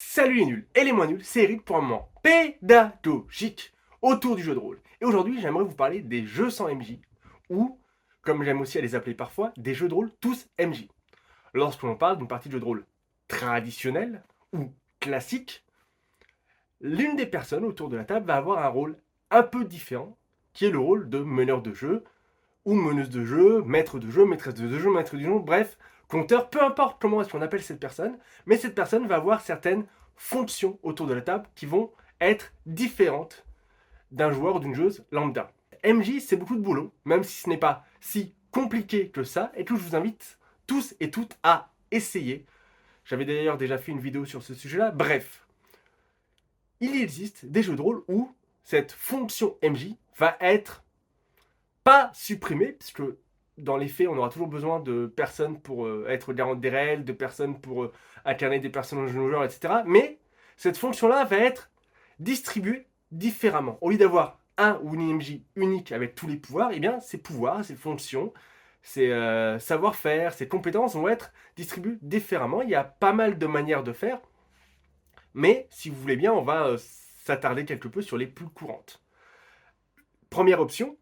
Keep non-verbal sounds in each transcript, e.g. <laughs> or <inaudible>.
Salut les nuls et les moins nuls, c'est Eric pour un moment pédagogique autour du jeu de rôle. Et aujourd'hui, j'aimerais vous parler des jeux sans MJ, ou, comme j'aime aussi à les appeler parfois, des jeux de rôle tous MJ. Lorsqu'on parle d'une partie de jeu de rôle traditionnelle ou classique, l'une des personnes autour de la table va avoir un rôle un peu différent, qui est le rôle de meneur de jeu, ou meneuse de jeu, maître de jeu, maîtresse de jeu, maître du jeu, bref, compteur, peu importe comment est-ce qu'on appelle cette personne, mais cette personne va avoir certaines fonctions autour de la table qui vont être différentes d'un joueur ou d'une joueuse lambda. MJ, c'est beaucoup de boulot, même si ce n'est pas si compliqué que ça, et que je vous invite tous et toutes à essayer. J'avais d'ailleurs déjà fait une vidéo sur ce sujet-là. Bref, il existe des jeux de rôle où cette fonction MJ va être pas supprimée, puisque dans les faits, on aura toujours besoin de personnes pour euh, être garant des règles, de personnes pour euh, incarner des personnages de joueurs, etc. Mais cette fonction-là va être distribuée différemment. Au lieu d'avoir un ou une MJ unique avec tous les pouvoirs, eh bien, ces pouvoirs, ces fonctions, ces euh, savoir-faire, ces compétences vont être distribuées différemment. Il y a pas mal de manières de faire. Mais si vous voulez bien, on va s'attarder quelque peu sur les plus courantes. Première option,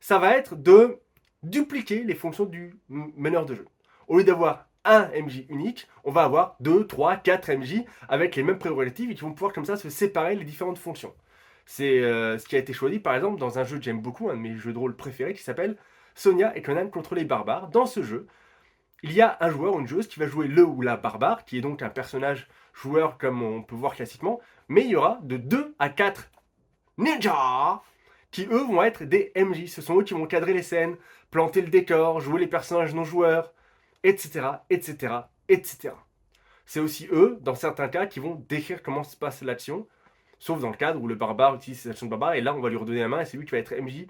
ça va être de dupliquer les fonctions du meneur de jeu. Au lieu d'avoir un MJ unique, on va avoir 2, 3, 4 MJ avec les mêmes prérogatives et qui vont pouvoir comme ça se séparer les différentes fonctions. C'est euh, ce qui a été choisi par exemple dans un jeu que j'aime beaucoup, un de mes jeux de rôle préférés qui s'appelle Sonia et Conan contre les barbares. Dans ce jeu, il y a un joueur ou une joueuse qui va jouer le ou la barbare, qui est donc un personnage joueur comme on peut voir classiquement, mais il y aura de 2 à 4 ninjas qui eux vont être des MJ. Ce sont eux qui vont cadrer les scènes, planter le décor, jouer les personnages non joueurs, etc., etc., etc. C'est aussi eux, dans certains cas, qui vont décrire comment se passe l'action, sauf dans le cadre où le barbare utilise ses actions de barbare, et là on va lui redonner la main, et c'est lui qui va être MJ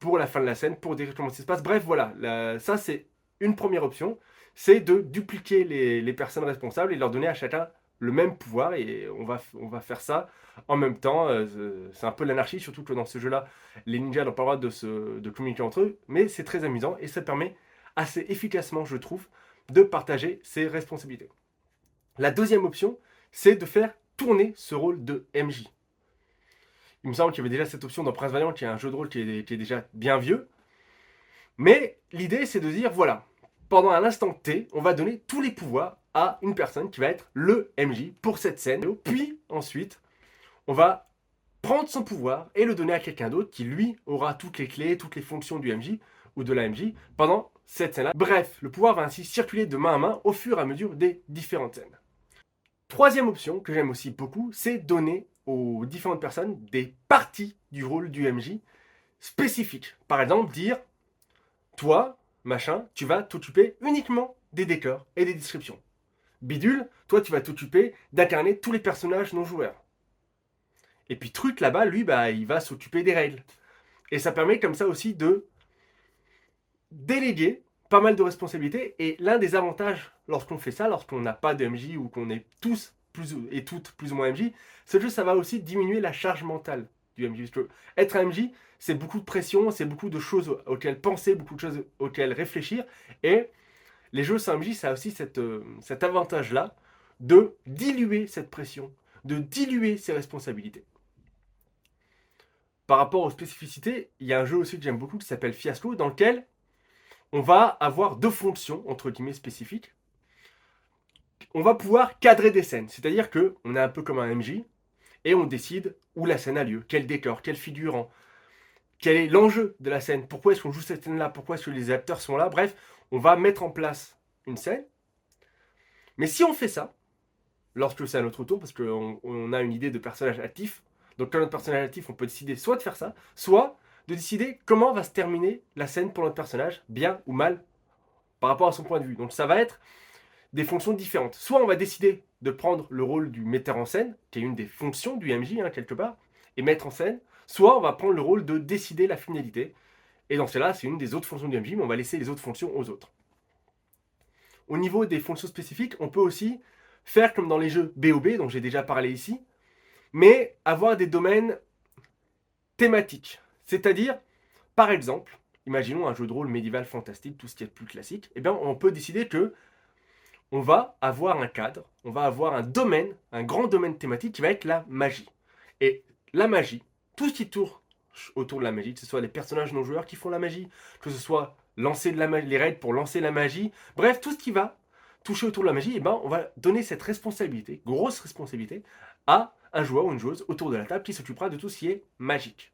pour la fin de la scène, pour décrire comment ça se passe. Bref, voilà, ça c'est une première option, c'est de dupliquer les, les personnes responsables et leur donner à chacun le même pouvoir et on va, on va faire ça en même temps. Euh, c'est un peu l'anarchie, surtout que dans ce jeu-là, les ninjas n'ont pas le droit de, se, de communiquer entre eux, mais c'est très amusant et ça permet assez efficacement, je trouve, de partager ses responsabilités. La deuxième option, c'est de faire tourner ce rôle de MJ. Il me semble qu'il y avait déjà cette option dans Prince Valiant, qui est un jeu de rôle qui est, qui est déjà bien vieux. Mais l'idée, c'est de dire, voilà, pendant un instant T, on va donner tous les pouvoirs à une personne qui va être le MJ pour cette scène. Puis ensuite, on va prendre son pouvoir et le donner à quelqu'un d'autre qui lui aura toutes les clés, toutes les fonctions du MJ ou de la MJ pendant cette scène-là. Bref, le pouvoir va ainsi circuler de main à main au fur et à mesure des différentes scènes. Troisième option que j'aime aussi beaucoup, c'est donner aux différentes personnes des parties du rôle du MJ spécifiques. Par exemple, dire, toi, machin, tu vas t'occuper uniquement des décors et des descriptions. Bidule, toi tu vas t'occuper d'incarner tous les personnages non joueurs. Et puis Truc là-bas, lui, bah, il va s'occuper des règles. Et ça permet comme ça aussi de déléguer pas mal de responsabilités. Et l'un des avantages lorsqu'on fait ça, lorsqu'on n'a pas de MJ ou qu'on est tous plus et toutes plus ou moins MJ, c'est que ça va aussi diminuer la charge mentale du MJ. Être un MJ, c'est beaucoup de pression, c'est beaucoup de choses auxquelles penser, beaucoup de choses auxquelles réfléchir. Et les jeux MJ, ça a aussi euh, cet avantage-là de diluer cette pression, de diluer ses responsabilités. Par rapport aux spécificités, il y a un jeu aussi que j'aime beaucoup qui s'appelle Fiasco, dans lequel on va avoir deux fonctions, entre guillemets, spécifiques. On va pouvoir cadrer des scènes, c'est-à-dire qu'on est un peu comme un MJ, et on décide où la scène a lieu, quel décor, quel figurant, quel est l'enjeu de la scène, pourquoi est-ce qu'on joue cette scène-là, pourquoi est-ce que les acteurs sont là, bref, on va mettre en place une scène. Mais si on fait ça, lorsque c'est à notre tour, parce qu'on a une idée de personnage actif, donc quand notre personnage actif, on peut décider soit de faire ça, soit de décider comment va se terminer la scène pour notre personnage, bien ou mal, par rapport à son point de vue. Donc ça va être des fonctions différentes. Soit on va décider de prendre le rôle du metteur en scène, qui est une des fonctions du MJ, hein, quelque part, et mettre en scène, soit on va prendre le rôle de décider la finalité. Et dans cela, c'est une des autres fonctions du MJ, mais on va laisser les autres fonctions aux autres. Au niveau des fonctions spécifiques, on peut aussi faire comme dans les jeux BOB, dont j'ai déjà parlé ici, mais avoir des domaines thématiques. C'est-à-dire, par exemple, imaginons un jeu de rôle médiéval fantastique, tout ce qui est plus classique, eh bien, on peut décider que on va avoir un cadre, on va avoir un domaine, un grand domaine thématique qui va être la magie. Et la magie, tout ce qui tourne autour de la magie, que ce soit les personnages non joueurs qui font la magie, que ce soit lancer de la les raids pour lancer la magie, bref, tout ce qui va toucher autour de la magie, eh ben, on va donner cette responsabilité, grosse responsabilité, à un joueur ou une joueuse autour de la table qui s'occupera de tout ce qui est magique.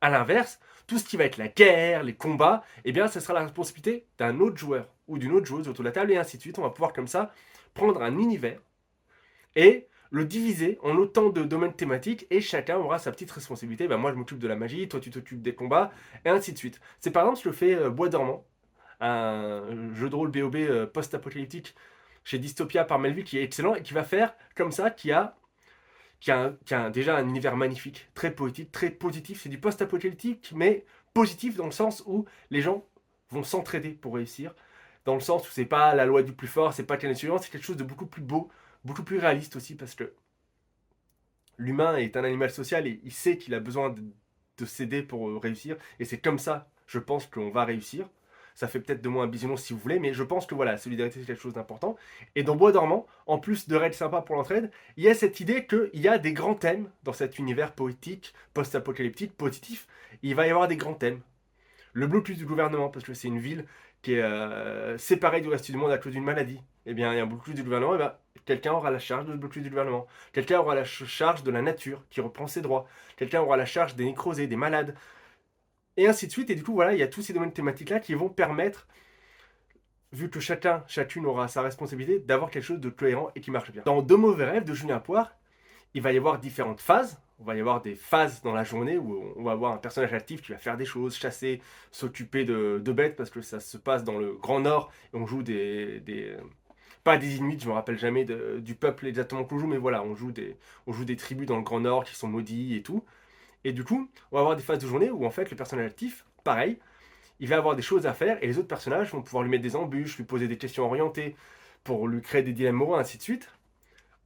A l'inverse, tout ce qui va être la guerre, les combats, eh bien, ce sera la responsabilité d'un autre joueur ou d'une autre joueuse autour de la table, et ainsi de suite. On va pouvoir comme ça prendre un univers et le diviser en autant de domaines thématiques, et chacun aura sa petite responsabilité. Ben, moi, je m'occupe de la magie, toi, tu t'occupes des combats, et ainsi de suite. C'est par exemple ce que fait euh, Bois dormant, un jeu de rôle BOB euh, post-apocalyptique chez Dystopia par Melville, qui est excellent, et qui va faire comme ça, qui a qui a, déjà un univers magnifique, très poétique, très positif. C'est du post-apocalyptique, mais positif dans le sens où les gens vont s'entraider pour réussir. Dans le sens où c'est pas la loi du plus fort, c'est pas l'année suivante, c'est quelque chose de beaucoup plus beau, beaucoup plus réaliste aussi, parce que l'humain est un animal social et il sait qu'il a besoin de, de s'aider pour réussir. Et c'est comme ça, je pense, qu'on va réussir. Ça fait peut-être de moi un bisounours si vous voulez, mais je pense que voilà, la solidarité c'est quelque chose d'important. Et dans Bois dormant, en plus de raids sympas pour l'entraide, il y a cette idée qu'il y a des grands thèmes dans cet univers poétique, post-apocalyptique, positif. Il va y avoir des grands thèmes. Le blocus du gouvernement, parce que c'est une ville qui est euh, séparée du reste du monde à cause d'une maladie. Eh bien, il y a un blocus du gouvernement, et bien, quelqu'un aura la charge de ce blocus du gouvernement. Quelqu'un aura la charge de la nature qui reprend ses droits. Quelqu'un aura la charge des nécrosés, des malades et ainsi de suite. Et du coup, voilà, il y a tous ces domaines thématiques-là qui vont permettre, vu que chacun, chacune aura sa responsabilité, d'avoir quelque chose de cohérent et qui marche bien. Dans Deux mauvais rêves de Julien Poire, il va y avoir différentes phases. On va y avoir des phases dans la journée où on va avoir un personnage actif qui va faire des choses, chasser, s'occuper de, bêtes, parce que ça se passe dans le Grand Nord et on joue des pas des Inuits, je me rappelle jamais du peuple exactement qu'on joue, mais voilà, on joue, des, tribus dans le Grand Nord qui sont maudits et tout. Et du coup, on va avoir des phases de journée où en fait le personnage actif, pareil, il va avoir des choses à faire et les autres personnages vont pouvoir lui mettre des embûches, lui poser des questions orientées pour lui créer des dilemmes moraux, ainsi de suite.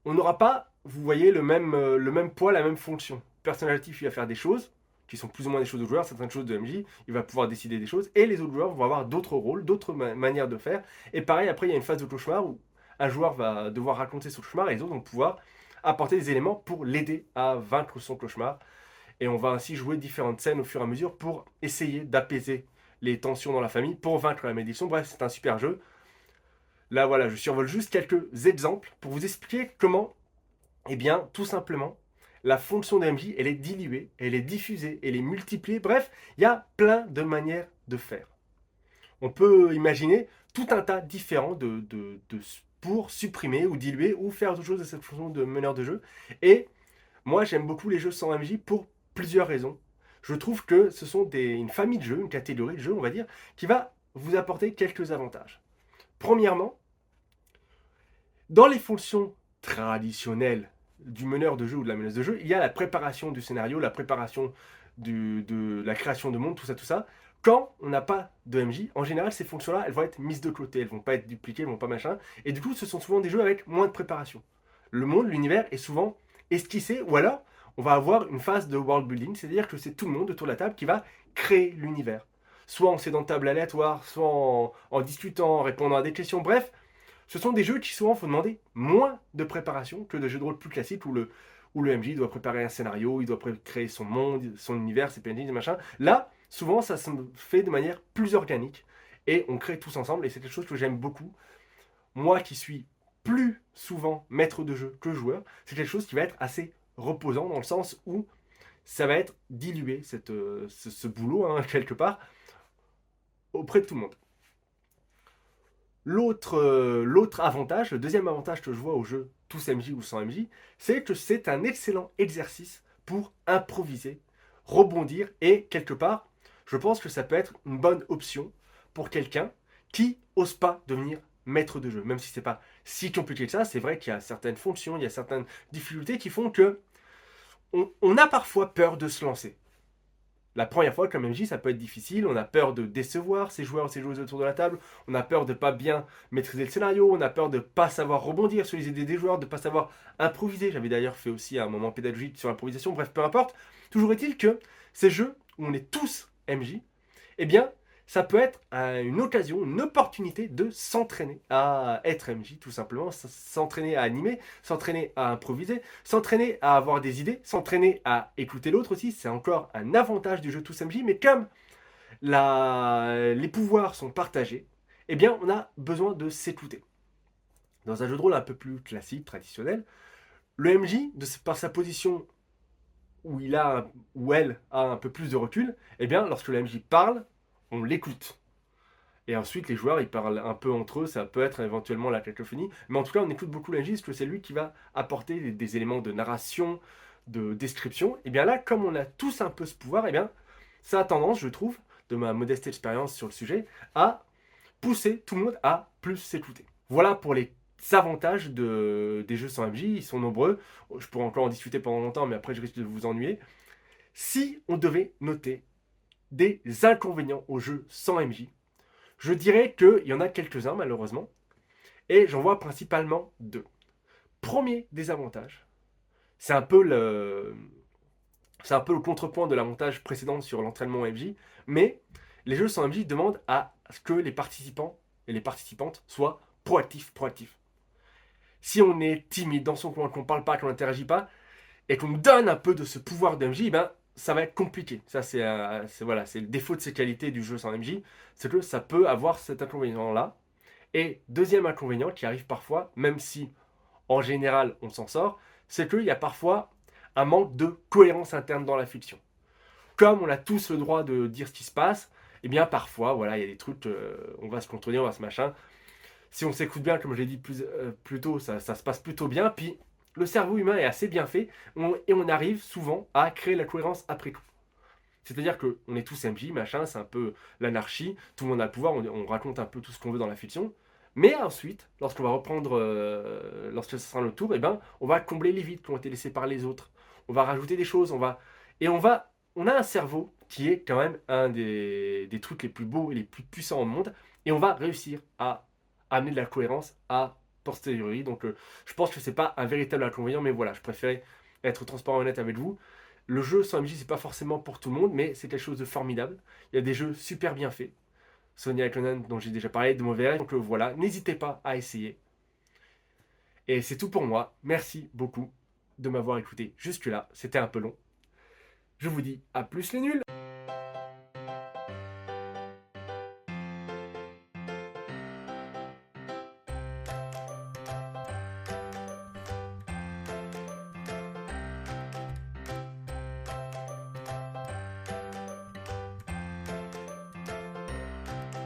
On n'aura pas, vous voyez, le même, euh, le même poids, la même fonction. Le personnage actif, il va faire des choses qui sont plus ou moins des choses de joueurs, certaines choses de MJ, il va pouvoir décider des choses, et les autres joueurs vont avoir d'autres rôles, d'autres manières de faire. Et pareil, après, il y a une phase de cauchemar où un joueur va devoir raconter son cauchemar et les autres vont pouvoir apporter des éléments pour l'aider à vaincre son cauchemar. Et on va ainsi jouer différentes scènes au fur et à mesure pour essayer d'apaiser les tensions dans la famille, pour vaincre la malédiction. Bref, c'est un super jeu. Là, voilà, je survole juste quelques exemples pour vous expliquer comment, eh bien, tout simplement, la fonction d'MJ, elle est diluée, elle est diffusée, elle est multipliée. Bref, il y a plein de manières de faire. On peut imaginer tout un tas différent de, pour supprimer ou diluer ou faire autre chose de cette fonction de meneur de jeu. Et moi, j'aime beaucoup les jeux sans MJ pour plusieurs raisons. Je trouve que ce sont une famille de jeux, une catégorie de jeux, on va dire, qui va vous apporter quelques avantages. Premièrement, dans les fonctions traditionnelles du meneur de jeu ou de la menace de jeu, il y a la préparation du scénario, la préparation de la création de monde, tout ça, tout ça. Quand on n'a pas de MJ, en général, ces fonctions-là, elles vont être mises de côté, elles vont pas être dupliquées, elles vont pas machin. Et du coup, ce sont souvent des jeux avec moins de préparation. Le monde, l'univers est souvent esquissé, ou alors on va avoir une phase de world building, c'est-à-dire que c'est tout le monde autour de la table qui va créer l'univers. Soit en s'aidant de table aléatoire, soit en, discutant, en répondant à des questions, bref, ce sont des jeux qui souvent font demander moins de préparation que de jeux de rôle plus classiques où le, où le MJ doit préparer un scénario, il doit créer son monde, son univers, ses PNJ, des machins. Là, souvent, ça se fait de manière plus organique et on crée tous ensemble et c'est quelque chose que j'aime beaucoup. Moi qui suis plus souvent maître de jeu que joueur, c'est quelque chose qui va être assez reposant dans le sens où ça va être dilué, cette, euh, ce, boulot, hein, <laughs> quelque part, auprès de tout le monde. L'autre, euh, l'autre avantage, le deuxième avantage que je vois au jeu tous MJ ou sans MJ, c'est que c'est un excellent exercice pour improviser, rebondir et quelque part, je pense que ça peut être une bonne option pour quelqu'un qui ose pas devenir maître de jeu. Même si c'est pas si compliqué que ça, c'est vrai qu'il y a certaines fonctions, il y a certaines difficultés qui font que on, a parfois peur de se lancer. La première fois, comme MJ, ça peut être difficile. On a peur de décevoir ses joueurs, ses joueuses autour de la table. On a peur de pas bien maîtriser le scénario. On a peur de pas savoir rebondir sur les idées des joueurs, de pas savoir improviser. J'avais d'ailleurs fait aussi un moment pédagogique sur l'improvisation. Bref, peu importe. Toujours est-il que ces jeux où on est tous MJ, eh bien, ça peut être une occasion, une opportunité de s'entraîner à être MJ, tout simplement, s'entraîner à animer, s'entraîner à improviser, s'entraîner à avoir des idées, s'entraîner à écouter l'autre aussi. C'est encore un avantage du jeu Tous MJ, mais comme les pouvoirs sont partagés, eh bien, on a besoin de s'écouter. Dans un jeu de rôle un peu plus classique, traditionnel, le MJ, par sa position où il a, elle a un peu plus de recul, eh bien, lorsque le MJ parle, on l'écoute. Et ensuite, les joueurs, ils parlent un peu entre eux, ça peut être éventuellement la cacophonie, mais en tout cas, on écoute beaucoup MJ parce que c'est lui qui va apporter des, éléments de narration, de description. Et bien là, comme on a tous un peu ce pouvoir, et bien, ça a tendance, je trouve, de ma modeste expérience sur le sujet, à pousser tout le monde à plus s'écouter. Voilà pour les avantages de, des jeux sans MJ, ils sont nombreux. Je pourrais encore en discuter pendant longtemps, mais après je risque de vous ennuyer. Si on devait noter des inconvénients au jeu sans MJ, je dirais qu'il y en a quelques-uns malheureusement, et j'en vois principalement deux. Premier désavantage, c'est un peu le, c'est un peu le contrepoint de l'avantage précédent sur l'entraînement MJ, mais les jeux sans MJ demandent à ce que les participants et les participantes soient proactifs, proactifs si on est timide dans son coin, qu'on ne parle pas, qu'on n'interagit pas, et qu'on donne un peu de ce pouvoir d'MJ, ben, ça va être compliqué. Ça, euh, c'est voilà, le défaut de ces qualités du jeu sans MJ, c'est que ça peut avoir cet inconvénient-là. Et deuxième inconvénient qui arrive parfois, même si en général on s'en sort, c'est qu'il y a parfois un manque de cohérence interne dans la fiction. Comme on a tous le droit de dire ce qui se passe, et eh bien parfois, voilà, il y a des trucs, euh, on va se contrôler, on va se machin si on s'écoute bien, comme je l'ai dit plus, euh, tôt, ça, se passe plutôt bien. Puis le cerveau humain est assez bien fait et on arrive souvent à créer la cohérence après tout. C'est-à-dire qu'on est tous MJ, machin, c'est un peu l'anarchie, tout le monde a le pouvoir, on, raconte un peu tout ce qu'on veut dans la fiction. Mais ensuite, lorsqu'on va reprendre, euh, lorsque ce sera notre tour, eh ben, on va combler les vides qui ont été laissés par les autres. On va rajouter des choses, on va et on va, on a un cerveau qui est quand même un des, des trucs les plus beaux et les plus puissants au monde, et on va réussir à amener de la cohérence à Donc euh, je pense que c'est pas un véritable inconvénient, mais voilà, je préférais être transparent et honnête avec vous. Le jeu sans MJ, c'est pas forcément pour tout le monde, mais c'est quelque chose de formidable. Il y a des jeux super bien faits. Sonia Conan, dont j'ai déjà parlé, de mauvais Donc euh, voilà, n'hésitez pas à essayer. Et c'est tout pour moi. Merci beaucoup de m'avoir écouté jusque-là. C'était un peu long. Je vous dis à plus les nuls